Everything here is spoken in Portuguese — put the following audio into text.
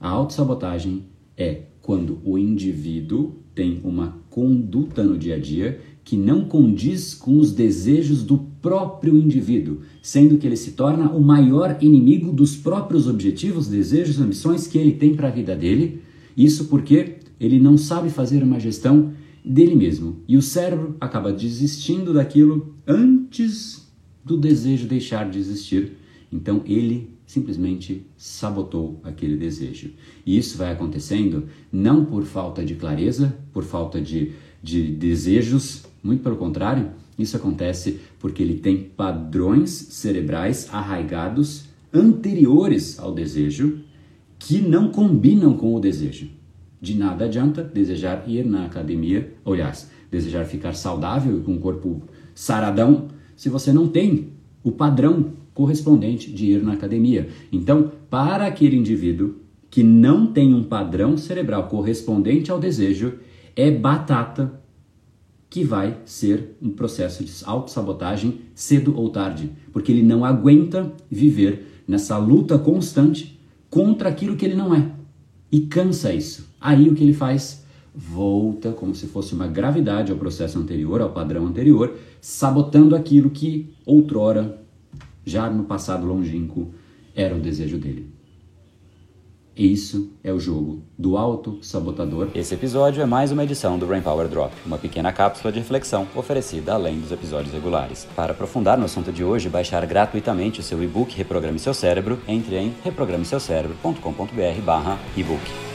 A autossabotagem é quando o indivíduo tem uma conduta no dia a dia que não condiz com os desejos do próprio indivíduo, sendo que ele se torna o maior inimigo dos próprios objetivos, desejos, ambições que ele tem para a vida dele. Isso porque ele não sabe fazer uma gestão dele mesmo e o cérebro acaba desistindo daquilo antes do desejo deixar de existir. Então ele simplesmente sabotou aquele desejo. E isso vai acontecendo não por falta de clareza, por falta de, de desejos, muito pelo contrário, isso acontece porque ele tem padrões cerebrais arraigados anteriores ao desejo que não combinam com o desejo. De nada adianta desejar ir na academia, aliás, desejar ficar saudável com um corpo saradão, se você não tem o padrão correspondente de ir na academia. Então, para aquele indivíduo que não tem um padrão cerebral correspondente ao desejo, é batata que vai ser um processo de autossabotagem cedo ou tarde, porque ele não aguenta viver nessa luta constante contra aquilo que ele não é. E cansa isso. Aí o que ele faz? Volta como se fosse uma gravidade ao processo anterior, ao padrão anterior, sabotando aquilo que outrora já no passado longínquo, era o desejo dele. Isso é o jogo do auto-sabotador. Esse episódio é mais uma edição do Brain Power Drop, uma pequena cápsula de reflexão oferecida além dos episódios regulares. Para aprofundar no assunto de hoje e baixar gratuitamente o seu e-book Reprograme Seu Cérebro, entre em reprogrameseucerebro.com.br barra e-book.